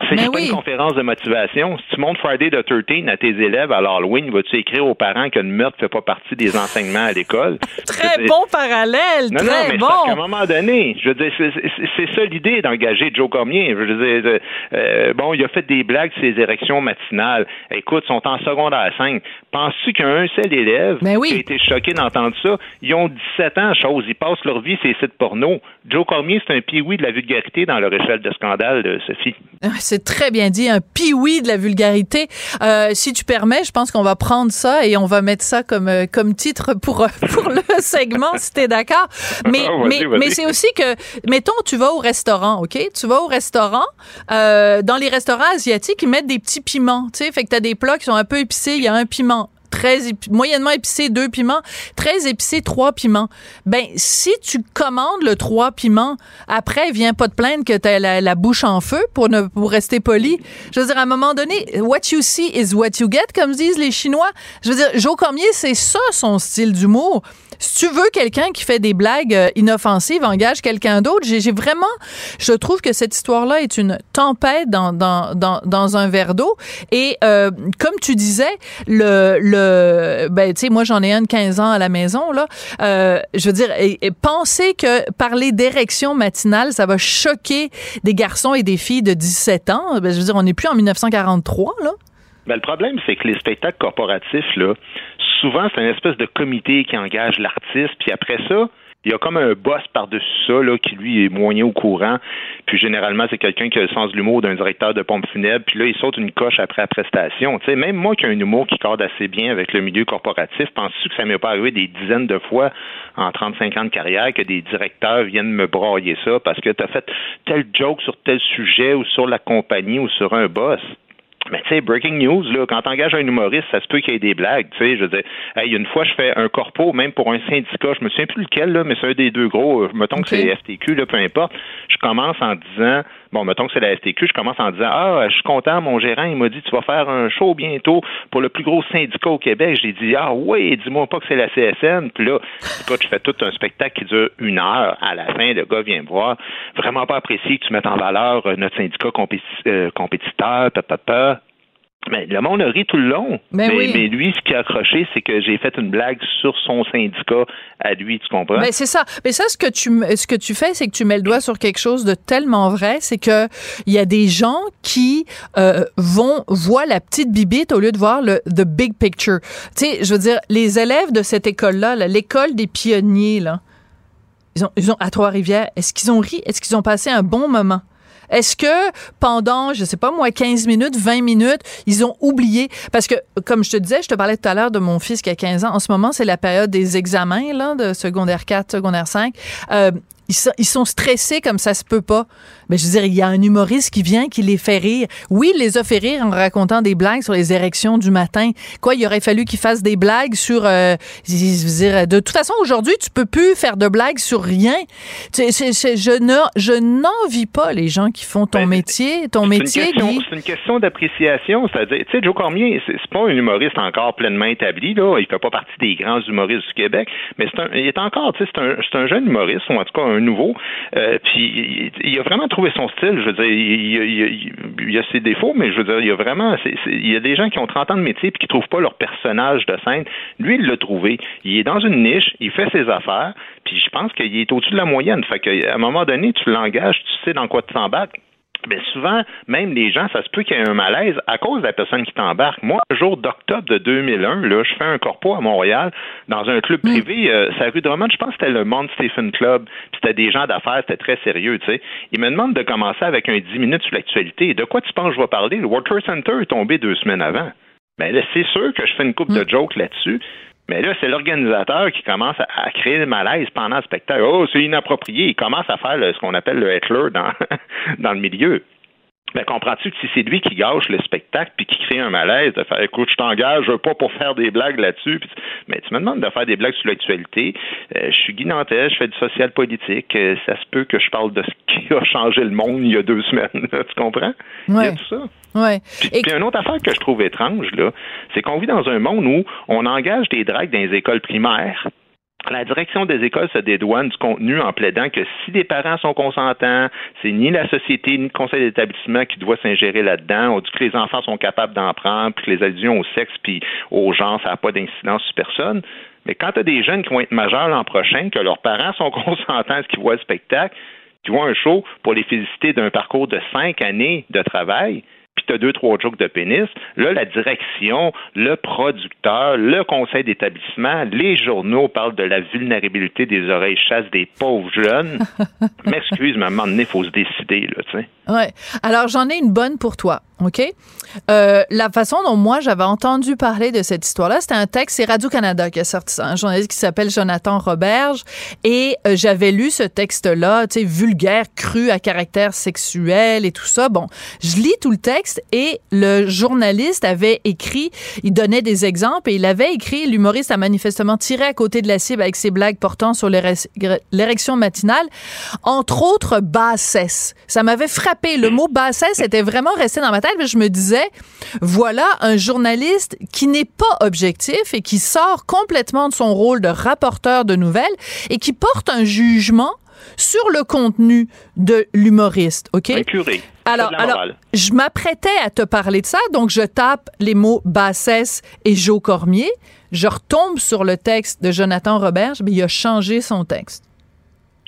C'est Mais pas oui. une conférence de motivation. Si tu montres Friday the 13 à tes élèves à l'Halloween, vas-tu écrire aux parents que le meurtre fait pas partie des enseignements à l'école? Très bon parallèle, non, non, très mais parce qu'à un bon. moment donné, je veux dire, c'est- ça l'idée d'engager Joe Cormier. Je veux dire, euh, euh, bon, il a fait des blagues sur les érections matinales. Écoute, ils sont en secondaire 5. Penses-tu qu'il y a un seul élève Ben oui. qui a été choqué d'entendre ça? Ils ont 17 ans, chose. Ils passent leur vie sur les sites porno. Joe Cormier, c'est un pioui de la vulgarité dans leur échelle de scandale, euh, Sophie. C'est très bien dit, un pioui de la vulgarité. Euh, si tu permets, je pense qu'on va prendre ça et on va mettre ça comme euh, comme titre pour euh, pour le segment, si t'es d'accord. Mais mais mais c'est aussi que, mettons, tu vas au restaurant, ok? Tu vas au restaurant. euh, dans les restaurants asiatiques, ils mettent des petits piments, tu sais? Fait que t'as des plats qui sont un peu épicés. Il y a un piment très épi- moyennement épicé, deux piments, très épicé, trois piments. Ben, si tu commandes le trois piments, après, viens pas te plaindre que t'as la, la bouche en feu pour ne, pour rester poli. Je veux dire, à un moment donné, what you see is what you get, comme disent les Chinois. Je veux dire, Joe Cormier, c'est ça son style d'humour. Si tu veux quelqu'un qui fait des blagues euh, inoffensives, engage quelqu'un d'autre. J'ai vraiment, je trouve que cette histoire-là est une tempête dans, dans, dans, dans un verre d'eau. Et euh, comme tu disais, le, le ben, tu sais, moi j'en ai un de 15 ans à la maison, là. Euh, je veux dire, et penser que parler d'érection matinale, ça va choquer des garçons et des filles de 17 ans, ben, je veux dire, on n'est plus en 1943, là. Ben, le problème, c'est que les spectacles corporatifs, là, souvent, c'est une espèce de comité qui engage l'artiste, puis après ça, il y a comme un boss par-dessus ça, là, qui lui est moyen au courant. Puis généralement, c'est quelqu'un qui a le sens de l'humour d'un directeur de pompe funèbre. Puis là, il saute une coche après la prestation. Tu sais, même moi qui ai un humour qui corde assez bien avec le milieu corporatif, penses-tu que ça m'est pas arrivé des dizaines de fois en 35 ans de carrière que des directeurs viennent me brailler ça parce que tu fait tel joke sur tel sujet ou sur la compagnie ou sur un boss? Mais tu sais, breaking news, là, quand t'engages un humoriste, ça se peut qu'il y ait des blagues, tu sais, je veux dire, hey, une fois, je fais un corpo, même pour un syndicat, je me souviens plus lequel, là, mais c'est un des deux gros, mettons que c'est FTQ, là, peu importe, je commence en disant, bon, mettons que c'est la FTQ, je commence en disant, ah, je suis content, mon gérant, il m'a dit, tu vas faire un show bientôt pour le plus gros syndicat au Québec, j'ai dit, ah oui, dis-moi pas que c'est la CSN, puis là, écoute, je fais tout un spectacle qui dure une heure, à la fin, le gars vient me voir, vraiment pas apprécié que tu mettes en valeur euh, notre syndicat euh, compétiteur, papa, mais le monde a ri tout le long. Ben mais, oui. mais lui, ce qui a accroché, c'est que j'ai fait une blague sur son syndicat à lui, tu comprends? Ben c'est ça. Mais ça, ce que tu ce que tu fais, c'est que tu mets le doigt sur quelque chose de tellement vrai, c'est que il y a des gens qui euh, vont voir la petite bibite au lieu de voir le the big picture. Tu sais, je veux dire, les élèves de cette école-là, là, l'école des pionniers, là, ils ont, ils ont à Trois-Rivières. Est-ce qu'ils ont ri? Est-ce qu'ils ont passé un bon moment? Est-ce que pendant, je sais pas moi, 15 minutes, 20 minutes, ils ont oublié? Parce que, comme je te disais, je te parlais tout à l'heure de mon fils qui a 15 ans. En ce moment, c'est la période des examens, là, de secondaire 4, secondaire 5. Euh, ils sont, ils sont stressés comme ça se peut pas. Mais je veux dire, il y a un humoriste qui vient, qui les fait rire. Oui, il les a fait rire en racontant des blagues sur les érections du matin. Quoi, il aurait fallu qu'il fasse des blagues sur... euh, je veux dire, de toute façon, aujourd'hui, tu peux plus faire de blagues sur rien. Je ne, je n'envie pas les gens qui font ton métier, ton Ben, C'est métier, une question- Guy. C'est une question d'appréciation. C'est-à-dire, tu sais, Joe Cormier, c'est pas un humoriste encore pleinement établi, là. Il fait pas partie des grands humoristes du Québec, mais c'est un, il est encore, tu sais, c'est un, c'est un jeune humoriste, ou en tout cas un nouveau. Euh, puis il, il a vraiment trouvé son style. Je veux dire, il, il a ses défauts, mais je veux dire, il y a vraiment, il y a des gens qui ont 30 ans de métier puis qui trouvent pas leur personnage de scène. Lui, il l'a trouvé. Il est dans une niche, il fait ses affaires, puis je pense qu'il est au-dessus de la moyenne. Fait qu'à un moment donné, tu l'engages, tu sais dans quoi tu t'embarques. Ben souvent, même les gens, ça se peut qu'il y ait un malaise à cause de la personne qui t'embarque. Moi, le jour d'octobre de 2001, là, je fais un corpo à Montréal dans un club privé, euh, rue Drummond, je pense que c'était le Mount Stephen Club, puis c'était des gens d'affaires, c'était très sérieux, tu sais. Ils me demandent de commencer avec un 10 minutes sur l'actualité. De quoi tu penses que je vais parler? Le World Trade Center est tombé deux semaines avant. Ben là, c'est sûr que je fais une coupe de jokes là-dessus. Mais là, c'est l'organisateur qui commence à, créer le malaise pendant le spectacle. Oh, c'est inapproprié. Il commence à faire ce qu'on appelle le Hitler dans le milieu. Ben, comprends-tu que si c'est lui qui gâche le spectacle puis qui crée un malaise, de faire écoute, je t'engage pas pour faire des blagues là-dessus, mais tu me demandes de faire des blagues sur l'actualité. Euh, je suis Guy Nantel, je fais du social politique. Euh, ça se peut que je parle de ce qui a changé le monde il y a deux semaines. tu comprends? Il y a Ouais. tout ça. Ouais. Puis, puis une autre affaire que je trouve étrange, là, c'est qu'on vit dans un monde où on engage des dragues dans les écoles primaires. La direction des écoles se dédouane du contenu en plaidant que si les parents sont consentants, c'est ni la société ni le conseil d'établissement qui doit s'ingérer là-dedans. On dit que les enfants sont capables d'en prendre, puis que les allusions au sexe puis au genre, ça n'a pas d'incidence sur personne. Mais quand tu des jeunes qui vont être majeurs l'an prochain, que leurs parents sont consentants à ce qu'ils voient le spectacle, qui voient un show pour les féliciter d'un parcours de cinq années de travail, deux, trois jokes de pénis, là, la direction, le producteur, le conseil d'établissement, les journaux parlent de la vulnérabilité des oreilles chasses des pauvres jeunes. M'excuse, mais à un moment donné, il faut se décider, là, tu sais. Ouais. Alors, j'en ai une bonne pour toi. OK? Euh, la façon dont moi j'avais entendu parler de cette histoire-là, c'était un texte, c'est Radio-Canada qui a sorti ça, un journaliste qui s'appelle Jonathan Roberge, et euh, j'avais lu ce texte-là, tu sais, vulgaire, cru, à caractère sexuel et tout ça. Bon, je lis tout le texte et le journaliste avait écrit, il donnait des exemples et il avait écrit, l'humoriste a manifestement tiré à côté de la cible avec ses blagues portant sur l'érection matinale, entre autres bassesse. Ça m'avait frappé. Le mot bassesse était vraiment resté dans ma tête je me disais, voilà un journaliste qui n'est pas objectif et qui sort complètement de son rôle de rapporteur de nouvelles et qui porte un jugement sur le contenu de l'humoriste, OK? Alors, alors, je m'apprêtais à te parler de ça, donc je tape les mots bassesse et Joe Cormier. Je retombe sur le texte de Jonathan Roberge, mais il a changé son texte.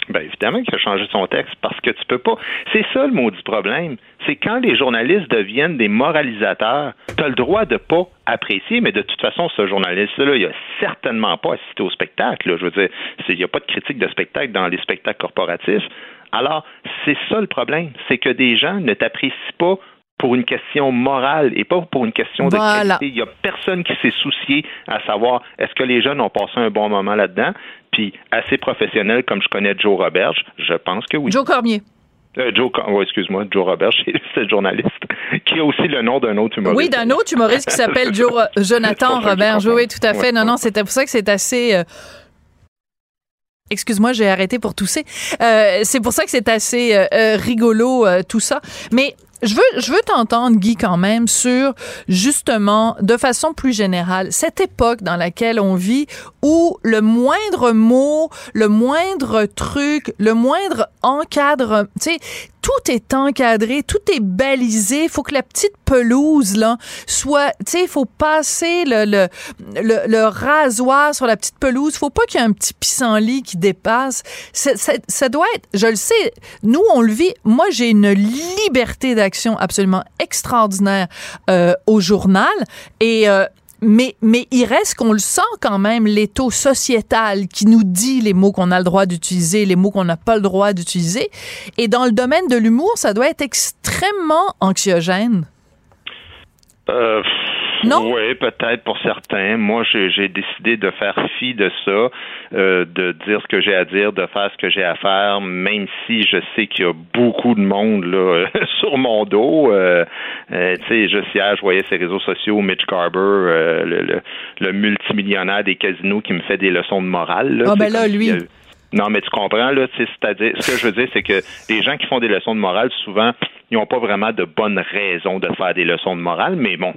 Bien, évidemment qu'il a changé son texte parce que tu peux pas. C'est ça le maudit problème. C'est quand les journalistes deviennent des moralisateurs, tu as le droit de pas apprécier, mais de toute façon, ce journaliste-là, il a certainement pas assisté au spectacle. Je veux dire, il n'y a pas de critique de spectacle dans les spectacles corporatifs. Alors, c'est ça le problème. C'est que des gens ne t'apprécient pas pour une question morale et pas pour une question de qualité. Il n'y a personne qui s'est soucié à savoir est-ce que les jeunes ont passé un bon moment là-dedans. Puis assez professionnel comme je connais Joe Roberge, je pense que oui. Joe Cormier. Euh, Joe, excuse-moi, Joe Roberge, c'est le journaliste, qui a aussi le nom d'un autre humoriste. Oui, d'un autre humoriste qui s'appelle Joe, Jonathan Roberge. Oui, tout à fait. Non, non, c'était pour ça que c'est assez. Euh, excuse-moi, j'ai arrêté pour tousser. Euh, c'est pour ça que c'est assez rigolo tout ça. Mais je veux, je veux t'entendre, Guy, quand même, sur justement, de façon plus générale, cette époque dans laquelle on vit où le moindre mot, le moindre truc, le moindre encadre, tu sais, tout est encadré, tout est balisé. Faut que la petite pelouse là soit, tu sais, il faut passer le, le, le, rasoir sur la petite pelouse. Faut pas qu'il y ait un petit pissenlit qui dépasse. Ça, ça, doit être, je le sais, nous on le vit. Moi j'ai une liberté d'action absolument extraordinaire euh, au journal et euh, mais, mais il reste qu'on le sent quand même, l'étau sociétal qui nous dit les mots qu'on a le droit d'utiliser, les mots qu'on n'a pas le droit d'utiliser. Et dans le domaine de l'humour, ça doit être extrêmement anxiogène. Euh, oui, peut-être pour certains. Moi, j'ai décidé de faire fi de ça, euh, de dire ce que j'ai à dire, de faire ce que j'ai à faire, même si je sais qu'il y a beaucoup de monde là sur mon dos. Euh, euh, tu sais, juste hier, je voyais ces réseaux sociaux, Mitch Garber, le, le, multimillionnaire des casinos, qui me fait des leçons de morale. ah ben là, lui. Non, mais tu comprends, là, c'est-à-dire, ce que je veux dire, c'est que les gens qui font des leçons de morale, souvent, ils n'ont pas vraiment de bonnes raisons de faire des leçons de morale, mais bon,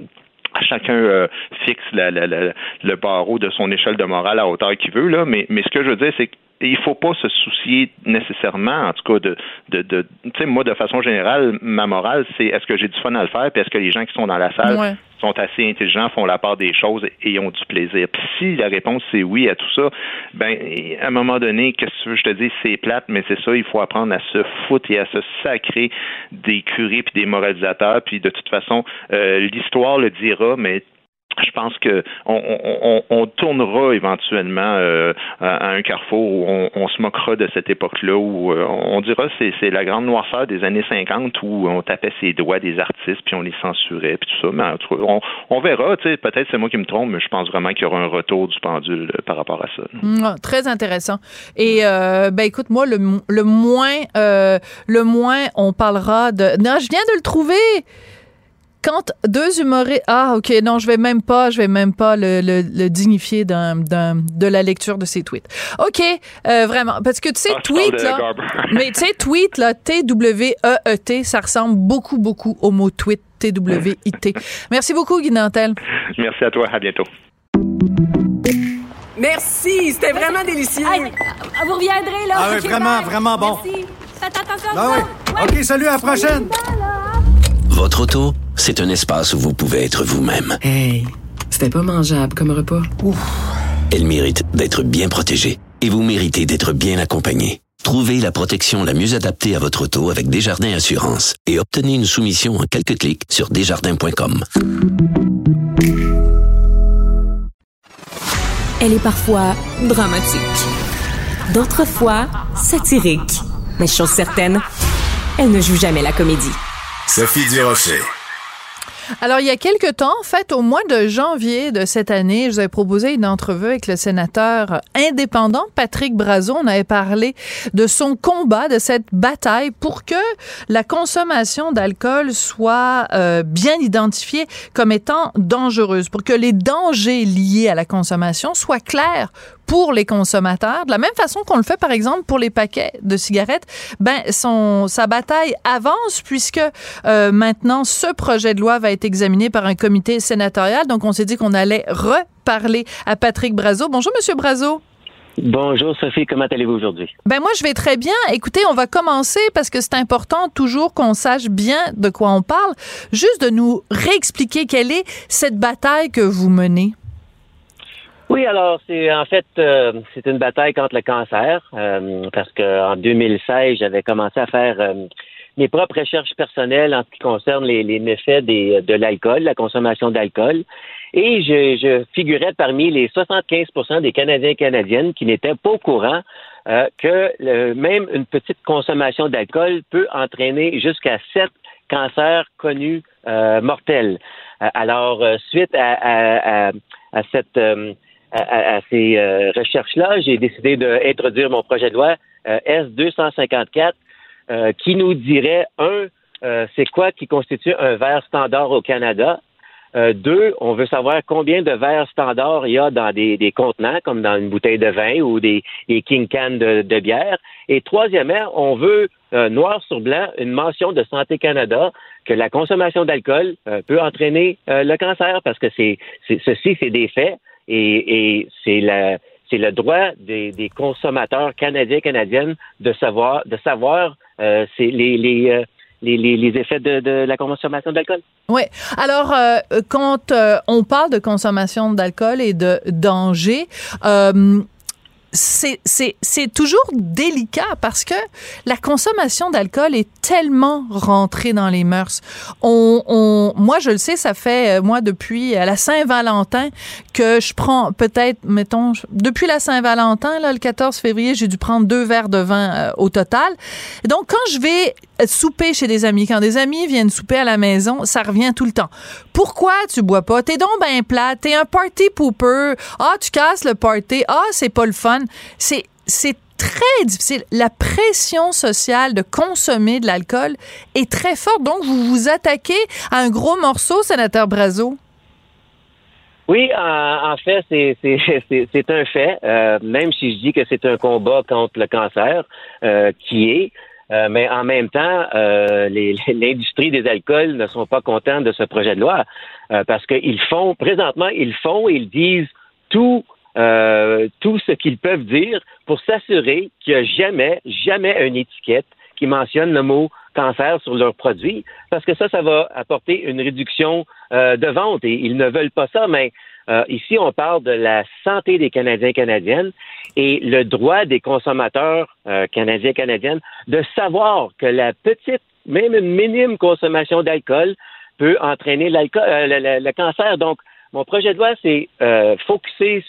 chacun euh, fixe le barreau de son échelle de morale à hauteur qu'il veut, là, mais, mais ce que je veux dire, c'est qu'il faut pas se soucier nécessairement, en tout cas, de, de, de tu sais, moi, de façon générale, ma morale, c'est est-ce que j'ai du fun à le faire, puis est-ce que les gens qui sont dans la salle sont assez intelligents, font la part des choses et ont du plaisir. Puis si la réponse c'est oui à tout ça, ben à un moment donné, qu'est-ce que tu veux, je te dis, c'est plate, mais c'est ça, il faut apprendre à se foutre et à se sacrer des curés puis des moralisateurs. Puis de toute façon, euh, l'histoire le dira, mais je pense que on, tournera éventuellement euh, à un carrefour où on, se moquera de cette époque-là où euh, on dira c'est c'est la grande noirceur des années 50 où on tapait ses doigts des artistes puis on les censurait puis tout ça. Mais on, on verra. Tu sais, peut-être c'est moi qui me trompe, mais je pense vraiment qu'il y aura un retour du pendule euh, par rapport à ça. Ah, très intéressant. Et ben écoute, moi le, le moins le moins on parlera de. Non, je viens de le trouver quand deux humoristes. Ah, OK, non, je vais même pas, je vais même pas le, dignifier d'un, de la lecture de ses tweets. OK, euh, vraiment. Parce que tu sais, ah, tweet, là. mais tu sais, tweet, là, T-W-E-E-T, ça ressemble beaucoup, beaucoup au mot tweet, T-W-I-T. Merci beaucoup, Guy Nantel. Merci à toi. À bientôt. Merci, c'était vraiment délicieux. vous reviendrez, là. Ah oui, vraiment, vraiment bon. Merci. Faites attention. Ah oui. OK, salut, à la prochaine. Votre auto, c'est un espace où vous pouvez être vous-même. Hey, c'était pas mangeable comme repas. Elle mérite d'être bien protégée et vous méritez d'être bien accompagné. Trouvez la protection la mieux adaptée à votre auto avec Desjardins Assurance et obtenez une soumission en quelques clics sur desjardins.com. Elle est parfois dramatique. D'autres fois, satirique. Mais chose certaine, elle ne joue jamais la comédie. Sophie Durocher. Alors, il y a quelque temps, en fait, au mois de janvier de cette année, je vous avais proposé une entrevue avec le sénateur indépendant Patrick Brazo. On avait parlé de son combat, de cette bataille pour que la consommation d'alcool soit euh, bien identifiée comme étant dangereuse, pour que les dangers liés à la consommation soient clairs pour les consommateurs, de la même façon qu'on le fait par exemple pour les paquets de cigarettes, ben son sa bataille avance puisque euh, maintenant ce projet de loi va être examiné par un comité sénatorial. Donc on s'est dit qu'on allait reparler à Patrick Brazo. Bonjour Monsieur Brazo. Bonjour Sophie, comment allez-vous aujourd'hui? Ben moi je vais très bien. Écoutez, on va commencer parce que c'est important toujours qu'on sache bien de quoi on parle. Juste de nous réexpliquer quelle est cette bataille que vous menez. Oui, alors c'est en fait euh, c'est une bataille contre le cancer euh, parce que en 2016 j'avais commencé à faire euh, mes propres recherches personnelles en ce qui concerne les, les méfaits des, de l'alcool, la consommation d'alcool, et je, je figurais parmi les 75% des Canadiens et Canadiennes qui n'étaient pas au courant euh, que même une petite consommation d'alcool peut entraîner jusqu'à sept cancers connus euh, mortels. Euh, Alors, suite à, à- à- à cette à, ces euh, recherches-là, j'ai décidé d'introduire mon projet de loi euh, S254 euh, qui nous dirait, un, c'est quoi qui constitue un verre standard au Canada? Deux, on veut savoir combien de verres standards il y a dans des, des contenants, comme dans une bouteille de vin ou des, des king cans de, de bière. Et troisièmement, on veut noir sur blanc une mention de Santé Canada que la consommation d'alcool peut entraîner le cancer parce que c'est ceci, c'est des faits et, et c'est la c'est le droit des, des consommateurs canadiens et canadiennes de savoir de savoir euh, c'est les les, euh, les, les, les effets de, de la consommation d'alcool. Oui. Alors, euh, quand euh, on parle de consommation d'alcool et de danger, euh, c'est toujours délicat parce que la consommation d'alcool est tellement rentrée dans les mœurs. On, on, moi, je le sais, ça fait, euh, moi, depuis euh, la Saint-Valentin, que je prends peut-être, mettons, depuis la Saint-Valentin, là, le 14 février, j'ai dû prendre deux verres de vin euh, au total. Donc, quand je vais souper chez des amis, quand des amis viennent souper à la maison, ça revient tout le temps. Pourquoi tu bois pas? T'es donc ben plate, t'es un party pooper. Ah, tu casses le party. Ah, c'est pas le fun. C'est, c'est très difficile. La pression sociale de consommer de l'alcool est très forte. Donc, vous vous attaquez à un gros morceau, sénateur Brazo. Oui, en, fait, c'est c'est- c'est- c'est un fait. euh, même si je dis que c'est un combat contre le cancer, euh, qui est, euh, mais en même temps, euh, l'industrie des alcools ne sont pas contents de ce projet de loi euh, parce qu'ils font, présentement, ils font, ils disent tout, euh, tout ce qu'ils peuvent dire pour s'assurer qu'il n'y a jamais, jamais une étiquette qui mentionne le mot cancer sur leurs produits, parce que ça, ça va apporter une réduction euh, de vente et ils ne veulent pas ça, mais euh, ici, on parle de la santé des Canadiens et Canadiennes et le droit des consommateurs euh, canadiens et canadiennes de savoir que la petite, même une minime consommation d'alcool peut entraîner euh, le, cancer. Donc, mon projet de loi, c'est euh,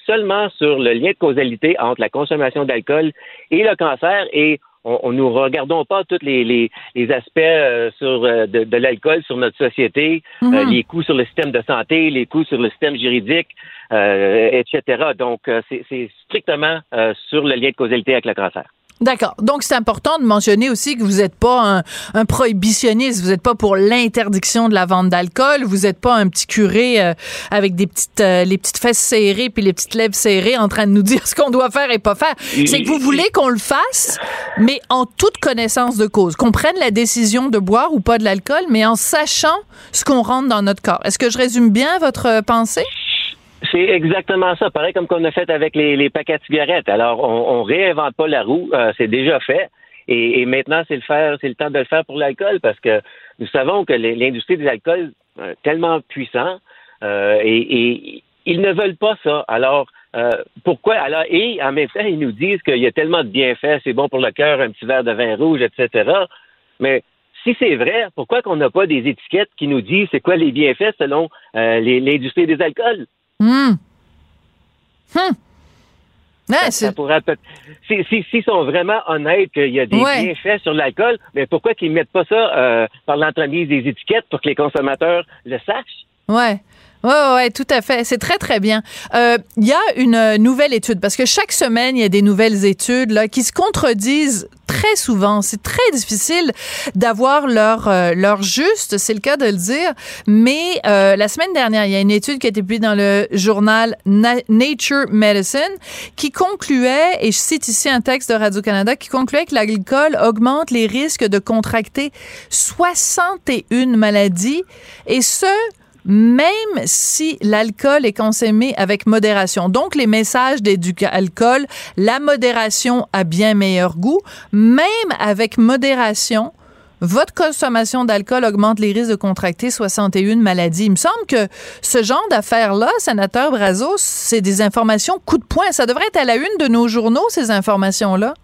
seulement sur le lien de causalité entre la consommation d'alcool et le cancer et on, nous regardons pas tous les, les, les aspects euh, sur euh, de, de l'alcool sur notre société, Mhm. euh, les coûts sur le système de santé, les coûts sur le système juridique, euh, etc. Donc, euh, c'est c'est strictement euh, sur le lien de causalité avec le cancer. D'accord. Donc, c'est important de mentionner aussi que vous n'êtes pas un, un prohibitionniste. Vous n'êtes pas pour l'interdiction de la vente d'alcool. Vous n'êtes pas un petit curé euh, avec des petites, euh, les petites fesses serrées puis les petites lèvres serrées en train de nous dire ce qu'on doit faire et pas faire. C'est que vous voulez qu'on le fasse, mais en toute connaissance de cause. Qu'on prenne la décision de boire ou pas de l'alcool, mais en sachant ce qu'on rentre dans notre corps. Est-ce que je résume bien votre euh, pensée? C'est exactement ça. Pareil comme qu'on a fait avec les, les paquets de cigarettes. Alors, on, on réinvente pas la roue. euh, c'est déjà fait. Et, et maintenant, c'est le faire, c'est le temps de le faire pour l'alcool parce que nous savons que l'industrie des alcools euh, tellement puissant euh, et, et ils ne veulent pas ça. Alors euh, pourquoi? Alors et en même temps ils nous disent qu'il y a tellement de bienfaits, c'est bon pour le cœur, un petit verre de vin rouge, etc. Mais si c'est vrai, pourquoi qu'on n'a pas des étiquettes qui nous disent c'est quoi les bienfaits selon euh, l'industrie des alcools? Hmm. Hmm. Ouais, Ça c'est- pourrait si- si- sont vraiment honnêtes qu'il y a des Ouais. bienfaits sur l'alcool, mais pourquoi qu'ils mettent pas ça euh, par l'entremise des étiquettes pour que les consommateurs le sachent? Ouais. Ouais, ouais, tout à fait. C'est très, très bien. Euh, Il y a une euh, nouvelle étude, parce que chaque semaine, il y a des nouvelles études là, qui se contredisent très souvent. C'est très difficile d'avoir leur, euh, leur juste, c'est le cas de le dire. Mais euh, la semaine dernière, il y a une étude qui a été publiée dans le journal Na- Nature Medicine qui concluait, et je cite ici un texte de Radio-Canada, qui concluait que l'alcool augmente les risques de contracter 61 maladies, et ce, même si l'alcool est consommé avec modération. Donc, les messages d'alcool, la modération a bien meilleur goût. Même avec modération, votre consommation d'alcool augmente les risques de contracter 61 maladies. Il me semble que ce genre d'affaires-là, sénateur Brazos, c'est des informations coup de poing. Ça devrait être à la une de nos journaux, ces informations-là.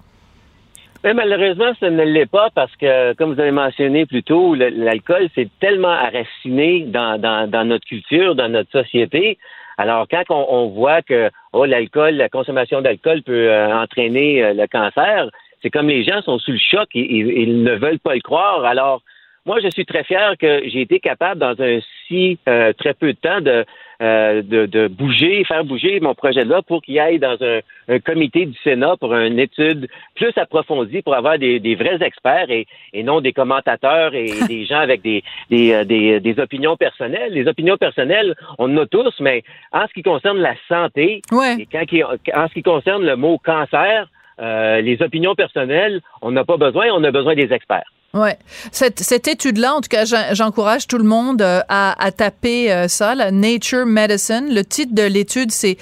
Mais malheureusement, ça ne l'est pas parce que, comme vous avez mentionné plus tôt, l'alcool, c'est tellement enraciné dans, dans, dans notre culture, dans notre société. Alors, quand on, voit que oh, l'alcool, la consommation d'alcool peut euh, entraîner euh, le cancer, c'est comme les gens sont sous le choc, ils- ils ne veulent pas le croire. Alors, moi, je suis très fier que j'ai été capable, dans un si euh, très peu de temps, de, euh, de, de bouger, faire bouger mon projet là pour qu'il aille dans un, un comité du Sénat pour une étude plus approfondie, pour avoir des, des vrais experts et, et non des commentateurs et des gens avec des, des, euh, des, des opinions personnelles. Les opinions personnelles, on en a tous, mais en ce qui concerne la santé, et quand, en ce qui concerne le mot cancer, euh, les opinions personnelles, on n'a pas besoin, on a besoin des experts. Ouais, cette, cette étude-là, en tout cas, j'en- j'encourage tout le monde euh, à, à taper euh, ça, la Nature Medicine. Le titre de l'étude, c'est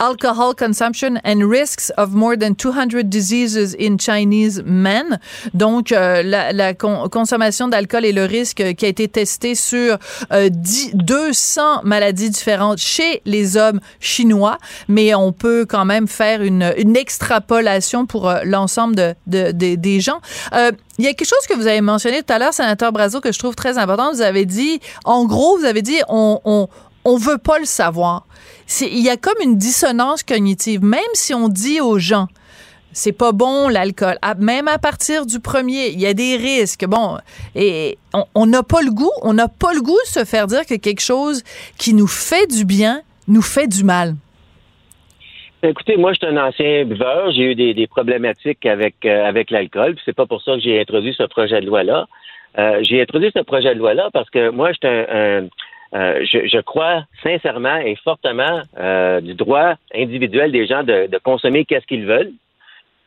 Alcohol Consumption and Risks of More Than 200 Diseases in Chinese Men. Donc, euh, la, la con- consommation d'alcool et le risque qui a été testé sur euh, 10 200 maladies différentes chez les hommes chinois, mais on peut quand même faire une, une extrapolation pour euh, l'ensemble de- de- des gens. Euh, il y a quelque chose que vous avez mentionné tout à l'heure, sénateur Brazo, que je trouve très important. Vous avez dit, en gros, vous avez dit, on, on, on veut pas le savoir. Il y a comme une dissonance cognitive. Même si on dit aux gens, c'est pas bon l'alcool. Même à partir du premier, il y a des risques. Bon, et on- n'a pas le goût, on n'a pas le goût de se faire dire que quelque chose qui nous fait du bien nous fait du mal. Écoutez, moi, je suis un ancien buveur. J'ai eu des, problématiques avec, euh, avec l'alcool. C'est pas pour ça que j'ai introduit ce projet de loi-là. Euh, j'ai introduit ce projet de loi-là parce que moi, je suis un, un- euh, je, je crois sincèrement et fortement euh, du droit individuel des gens de, de consommer qu'est-ce qu'ils veulent.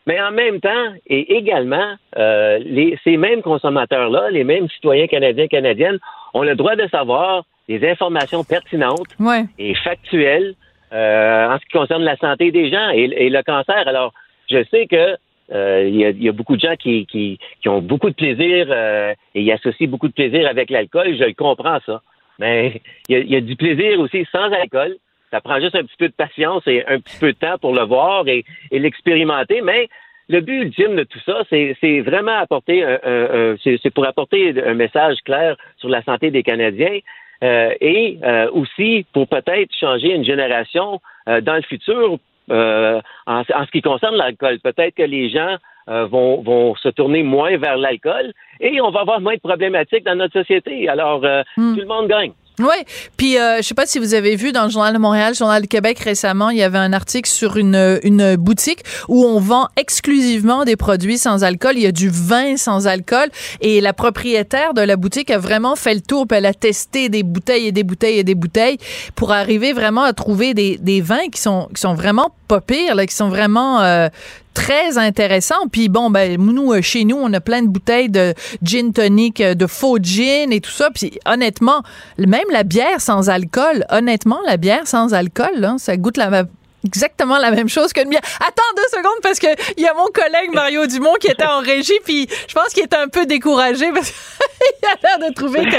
Mais en même temps, et également, euh, les, ces mêmes consommateurs-là, les mêmes citoyens canadiens, canadiennes, ont le droit de savoir des informations pertinentes Ouais. et factuelles euh, en ce qui concerne la santé des gens et, et le cancer. Alors, je sais que euh, il y, y a beaucoup de gens qui, qui, qui ont beaucoup de plaisir euh, et y associent beaucoup de plaisir avec l'alcool. Je le comprends, ça. Mais il y, y a du plaisir aussi sans alcool. Ça prend juste un petit peu de patience et un petit peu de temps pour le voir et, et l'expérimenter. Mais le but ultime de tout ça, c'est vraiment apporter un, un- un- c'est pour apporter un message clair sur la santé des Canadiens. Euh, et euh, aussi pour peut-être changer une génération euh, dans le futur euh, en, en ce qui concerne l'alcool. Peut-être que les gens euh, vont, vont se tourner moins vers l'alcool et on va avoir moins de problématiques dans notre société. Alors, euh, tout le monde gagne. Oui, puis euh, je sais pas si vous avez vu dans le Journal de Montréal, le Journal du Québec récemment, il y avait un article sur une, une boutique où on vend exclusivement des produits sans alcool. Il y a du vin sans alcool et la propriétaire de la boutique a vraiment fait le tour, puis elle a testé des bouteilles et des bouteilles et des bouteilles pour arriver vraiment à trouver des, des vins qui sont, qui sont vraiment pas pires, là, qui sont vraiment euh, très intéressant. Puis bon, ben nous, euh, chez nous, on a plein de bouteilles de gin tonic, euh, de faux gin et tout ça. Puis honnêtement, même la bière sans alcool, honnêtement, la bière sans alcool, ça goûte la exactement la même chose qu'une bière. Attends deux secondes parce que il y a mon collègue Mario Dumont qui était en régie puis je pense qu'il était un peu découragé parce qu'il a l'air de trouver que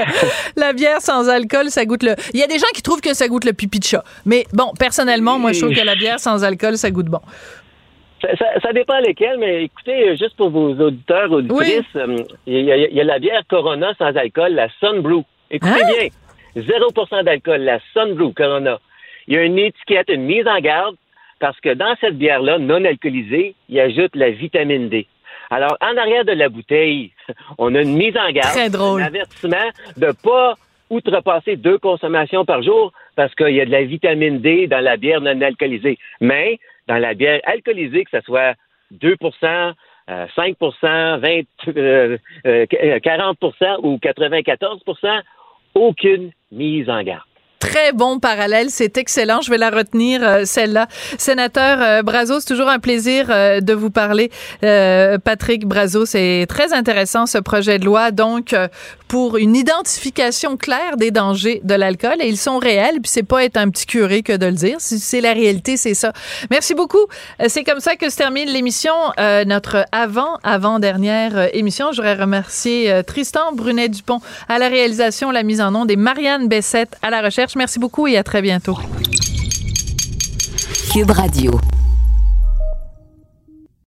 la bière sans alcool ça goûte le Il y a des gens qui trouvent que ça goûte le pipi de chat. Mais bon, personnellement, moi je trouve que la bière sans alcool ça goûte bon. Ça, ça, ça dépend lesquels, mais écoutez, juste pour vos auditeurs, auditrices, euh, il y, a- il y a la bière Corona sans alcool, la Sun Brew. Écoutez Hein? bien, 0% d'alcool, la Sun Brew Corona. Il y a une étiquette, une mise en garde, parce que dans cette bière-là, non alcoolisée, il ajoute la vitamine D. Alors, en arrière de la bouteille, on a une mise en garde, Très drôle. un avertissement de pas outrepasser deux consommations par jour parce qu'il y a de la vitamine D dans la bière non alcoolisée. Mais dans la bière alcoolisée, que ce soit 2% euh, 5% 20, euh, euh, 40% ou 94% aucune mise en garde. Très bon parallèle, c'est excellent. Je vais la retenir, euh, celle-là. Sénateur euh, Brazo, c'est toujours un plaisir euh, de vous parler. Euh, Patrick Brazo, c'est très intéressant ce projet de loi, donc pour une identification claire des dangers de l'alcool, et ils sont réels, puis c'est pas être un petit curé que de le dire. Si c'est la réalité, c'est ça. Merci beaucoup. C'est comme ça que se termine l'émission, notre avant-avant-dernière émission. Remercier euh, Tristan Brunet-Dupont à la réalisation, la mise en onde et Marianne Bessette à la recherche. Merci beaucoup et à très bientôt.